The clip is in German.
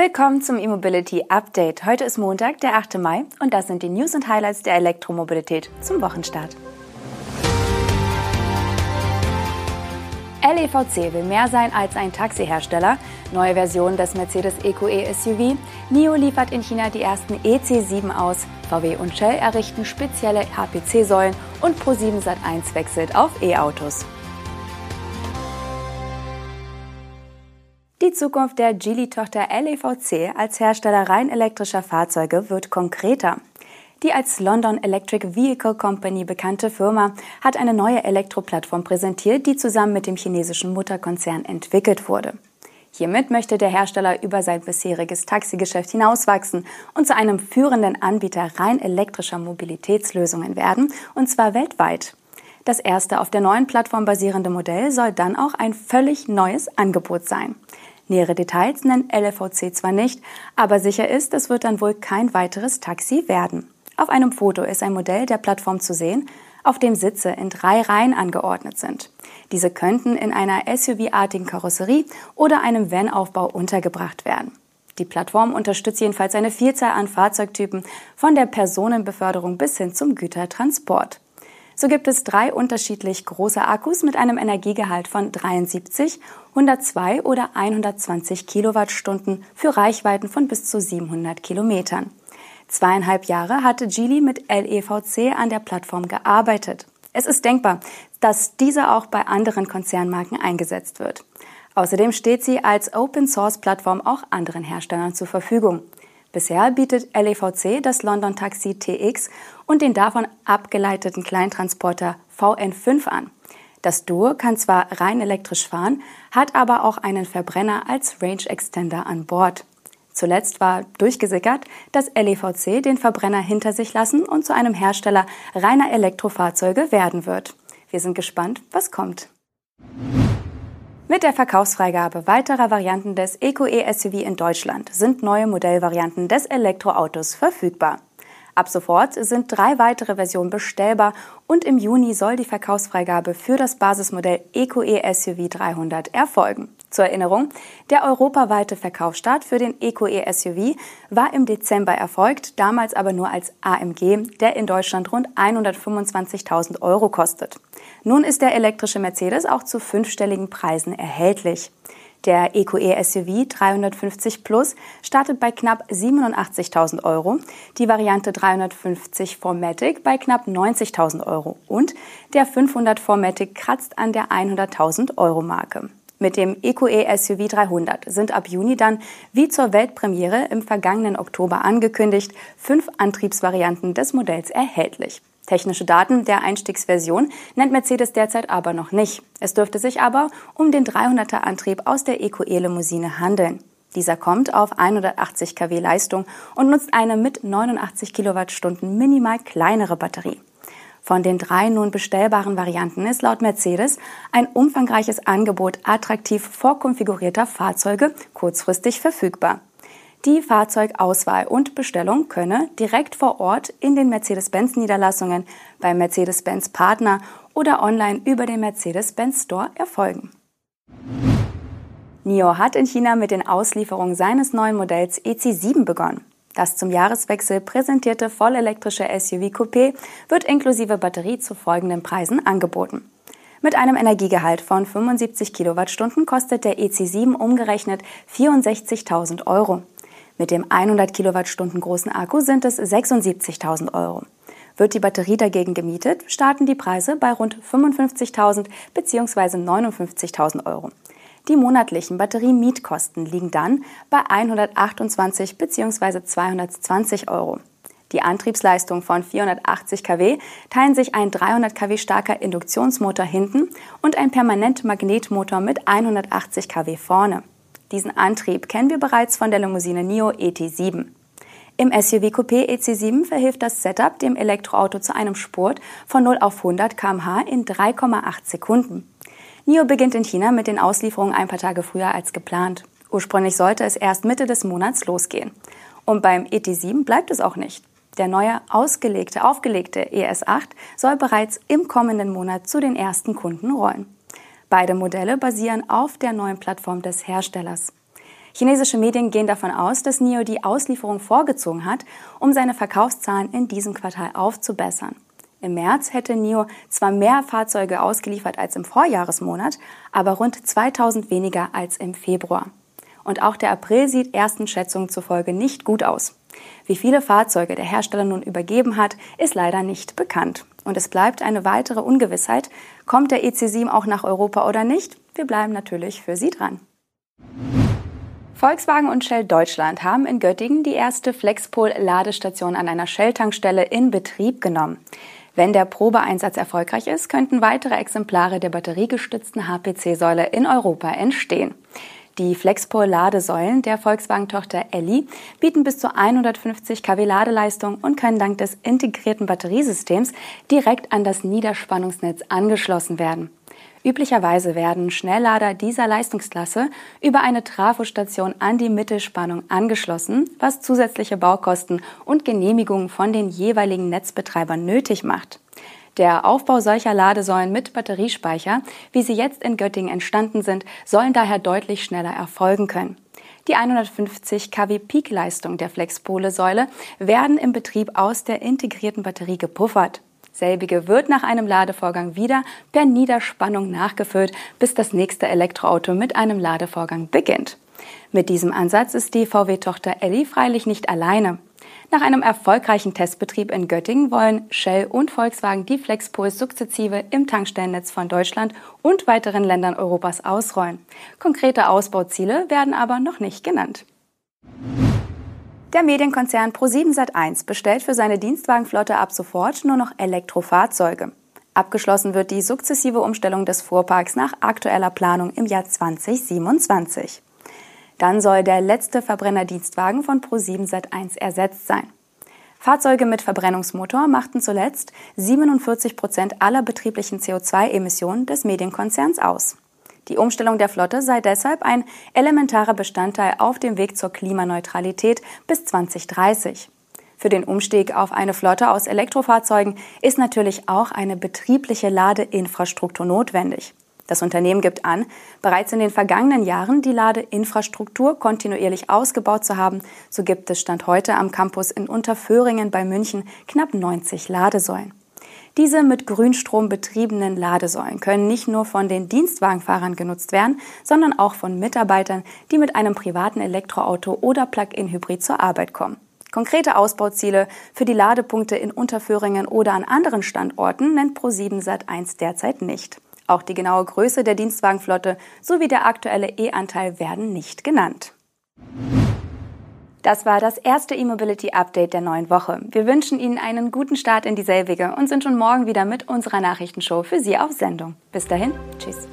Willkommen zum E-Mobility Update. Heute ist Montag, der 8. Mai und das sind die News und Highlights der Elektromobilität zum Wochenstart. LEVC will mehr sein als ein Taxihersteller. Neue Version des Mercedes EQE SUV. NIO liefert in China die ersten EC7 aus. VW und Shell errichten spezielle HPC-Säulen und Pro7 Sat1 wechselt auf E-Autos. Die Zukunft der Geely-Tochter LEVC als Hersteller rein elektrischer Fahrzeuge wird konkreter. Die als London Electric Vehicle Company bekannte Firma hat eine neue Elektroplattform präsentiert, die zusammen mit dem chinesischen Mutterkonzern entwickelt wurde. Hiermit möchte der Hersteller über sein bisheriges Taxigeschäft hinauswachsen und zu einem führenden Anbieter rein elektrischer Mobilitätslösungen werden, und zwar weltweit. Das erste auf der neuen Plattform basierende Modell soll dann auch ein völlig neues Angebot sein. Nähere Details nennt LFVC zwar nicht, aber sicher ist, es wird dann wohl kein weiteres Taxi werden. Auf einem Foto ist ein Modell der Plattform zu sehen, auf dem Sitze in drei Reihen angeordnet sind. Diese könnten in einer SUV-artigen Karosserie oder einem Van-Aufbau untergebracht werden. Die Plattform unterstützt jedenfalls eine Vielzahl an Fahrzeugtypen, von der Personenbeförderung bis hin zum Gütertransport. So gibt es drei unterschiedlich große Akkus mit einem Energiegehalt von 73, 102 oder 120 Kilowattstunden für Reichweiten von bis zu 700 Kilometern. Zweieinhalb Jahre hatte Geely mit LEVC an der Plattform gearbeitet. Es ist denkbar, dass diese auch bei anderen Konzernmarken eingesetzt wird. Außerdem steht sie als Open-Source-Plattform auch anderen Herstellern zur Verfügung. Bisher bietet LEVC das London Taxi TX und den davon abgeleiteten Kleintransporter VN5 an. Das Duo kann zwar rein elektrisch fahren, hat aber auch einen Verbrenner als Range Extender an Bord. Zuletzt war durchgesickert, dass LEVC den Verbrenner hinter sich lassen und zu einem Hersteller reiner Elektrofahrzeuge werden wird. Wir sind gespannt, was kommt. Mit der Verkaufsfreigabe weiterer Varianten des EQE SUV in Deutschland sind neue Modellvarianten des Elektroautos verfügbar. Ab sofort sind drei weitere Versionen bestellbar und im Juni soll die Verkaufsfreigabe für das Basismodell EQE SUV 300 erfolgen. Zur Erinnerung, der europaweite Verkaufsstart für den EQE SUV war im Dezember erfolgt, damals aber nur als AMG, der in Deutschland rund 125.000 Euro kostet. Nun ist der elektrische Mercedes auch zu fünfstelligen Preisen erhältlich. Der EQE SUV 350 Plus startet bei knapp 87.000 Euro, die Variante 350 Formatic bei knapp 90.000 Euro und der 500 Formatic kratzt an der 100.000 Euro Marke. Mit dem EQE SUV 300 sind ab Juni dann, wie zur Weltpremiere im vergangenen Oktober angekündigt, fünf Antriebsvarianten des Modells erhältlich. Technische Daten der Einstiegsversion nennt Mercedes derzeit aber noch nicht. Es dürfte sich aber um den 300er Antrieb aus der EQE-Limousine handeln. Dieser kommt auf 180 kW Leistung und nutzt eine mit 89 Kilowattstunden minimal kleinere Batterie. Von den drei nun bestellbaren Varianten ist laut Mercedes ein umfangreiches Angebot attraktiv vorkonfigurierter Fahrzeuge kurzfristig verfügbar. Die Fahrzeugauswahl und Bestellung könne direkt vor Ort in den Mercedes-Benz-Niederlassungen, beim Mercedes-Benz-Partner oder online über den Mercedes-Benz Store erfolgen. NIO hat in China mit den Auslieferungen seines neuen Modells EC7 begonnen. Das zum Jahreswechsel präsentierte vollelektrische SUV Coupé wird inklusive Batterie zu folgenden Preisen angeboten. Mit einem Energiegehalt von 75 Kilowattstunden kostet der EC7 umgerechnet 64.000 Euro. Mit dem 100 Kilowattstunden großen Akku sind es 76.000 Euro. Wird die Batterie dagegen gemietet, starten die Preise bei rund 55.000 bzw. 59.000 Euro. Die monatlichen Batteriemietkosten liegen dann bei 128 bzw. 220 Euro. Die Antriebsleistung von 480 kW teilen sich ein 300 kW starker Induktionsmotor hinten und ein Permanentmagnetmotor mit 180 kW vorne. Diesen Antrieb kennen wir bereits von der Limousine NIO ET7. Im SUV Coupé EC7 verhilft das Setup dem Elektroauto zu einem Spurt von 0 auf 100 km/h in 3,8 Sekunden. NIO beginnt in China mit den Auslieferungen ein paar Tage früher als geplant. Ursprünglich sollte es erst Mitte des Monats losgehen. Und beim ET7 bleibt es auch nicht. Der neue ausgelegte, aufgelegte ES8 soll bereits im kommenden Monat zu den ersten Kunden rollen. Beide Modelle basieren auf der neuen Plattform des Herstellers. Chinesische Medien gehen davon aus, dass NIO die Auslieferung vorgezogen hat, um seine Verkaufszahlen in diesem Quartal aufzubessern. Im März hätte NIO zwar mehr Fahrzeuge ausgeliefert als im Vorjahresmonat, aber rund 2000 weniger als im Februar. Und auch der April sieht ersten Schätzungen zufolge nicht gut aus. Wie viele Fahrzeuge der Hersteller nun übergeben hat, ist leider nicht bekannt. Und es bleibt eine weitere Ungewissheit. Kommt der EC7 auch nach Europa oder nicht? Wir bleiben natürlich für Sie dran. Volkswagen und Shell Deutschland haben in Göttingen die erste Flexpol-Ladestation an einer Shell-Tankstelle in Betrieb genommen. Wenn der Probeeinsatz erfolgreich ist, könnten weitere Exemplare der batteriegestützten HPC-Säule in Europa entstehen. Die Flexpol-Ladesäulen der Volkswagen-Tochter Elli bieten bis zu 150 kW Ladeleistung und können dank des integrierten Batteriesystems direkt an das Niederspannungsnetz angeschlossen werden. Üblicherweise werden Schnelllader dieser Leistungsklasse über eine Trafostation an die Mittelspannung angeschlossen, was zusätzliche Baukosten und Genehmigungen von den jeweiligen Netzbetreibern nötig macht. Der Aufbau solcher Ladesäulen mit Batteriespeicher, wie sie jetzt in Göttingen entstanden sind, sollen daher deutlich schneller erfolgen können. Die 150 kW Peak-Leistung der Flexpole-Säule werden im Betrieb aus der integrierten Batterie gepuffert. Selbige wird nach einem Ladevorgang wieder per Niederspannung nachgefüllt, bis das nächste Elektroauto mit einem Ladevorgang beginnt. Mit diesem Ansatz ist die VW-Tochter Elli freilich nicht alleine. Nach einem erfolgreichen Testbetrieb in Göttingen wollen Shell und Volkswagen die Flexpuls sukzessive im Tankstellennetz von Deutschland und weiteren Ländern Europas ausrollen. Konkrete Ausbauziele werden aber noch nicht genannt. Der Medienkonzern Pro7 Sat1 bestellt für seine Dienstwagenflotte ab sofort nur noch Elektrofahrzeuge. Abgeschlossen wird die sukzessive Umstellung des Fuhrparks nach aktueller Planung im Jahr 2027. Dann soll der letzte Verbrennerdienstwagen von Pro7 Sat1 ersetzt sein. Fahrzeuge mit Verbrennungsmotor machten zuletzt 47 Prozent aller betrieblichen CO2-Emissionen des Medienkonzerns aus. Die Umstellung der Flotte sei deshalb ein elementarer Bestandteil auf dem Weg zur Klimaneutralität bis 2030. Für den Umstieg auf eine Flotte aus Elektrofahrzeugen ist natürlich auch eine betriebliche Ladeinfrastruktur notwendig. Das Unternehmen gibt an, bereits in den vergangenen Jahren die Ladeinfrastruktur kontinuierlich ausgebaut zu haben. So gibt es Stand heute am Campus in Unterföhringen bei München knapp 90 Ladesäulen. Diese mit Grünstrom betriebenen Ladesäulen können nicht nur von den Dienstwagenfahrern genutzt werden, sondern auch von Mitarbeitern, die mit einem privaten Elektroauto oder Plug-in-Hybrid zur Arbeit kommen. Konkrete Ausbauziele für die Ladepunkte in Unterföhringen oder an anderen Standorten nennt Pro7 Sat1 derzeit nicht. Auch die genaue Größe der Dienstwagenflotte sowie der aktuelle E-Anteil werden nicht genannt. Das war das erste E-Mobility Update der neuen Woche. Wir wünschen Ihnen einen guten Start in dieselbige und sind schon morgen wieder mit unserer Nachrichtenshow für Sie auf Sendung. Bis dahin, tschüss.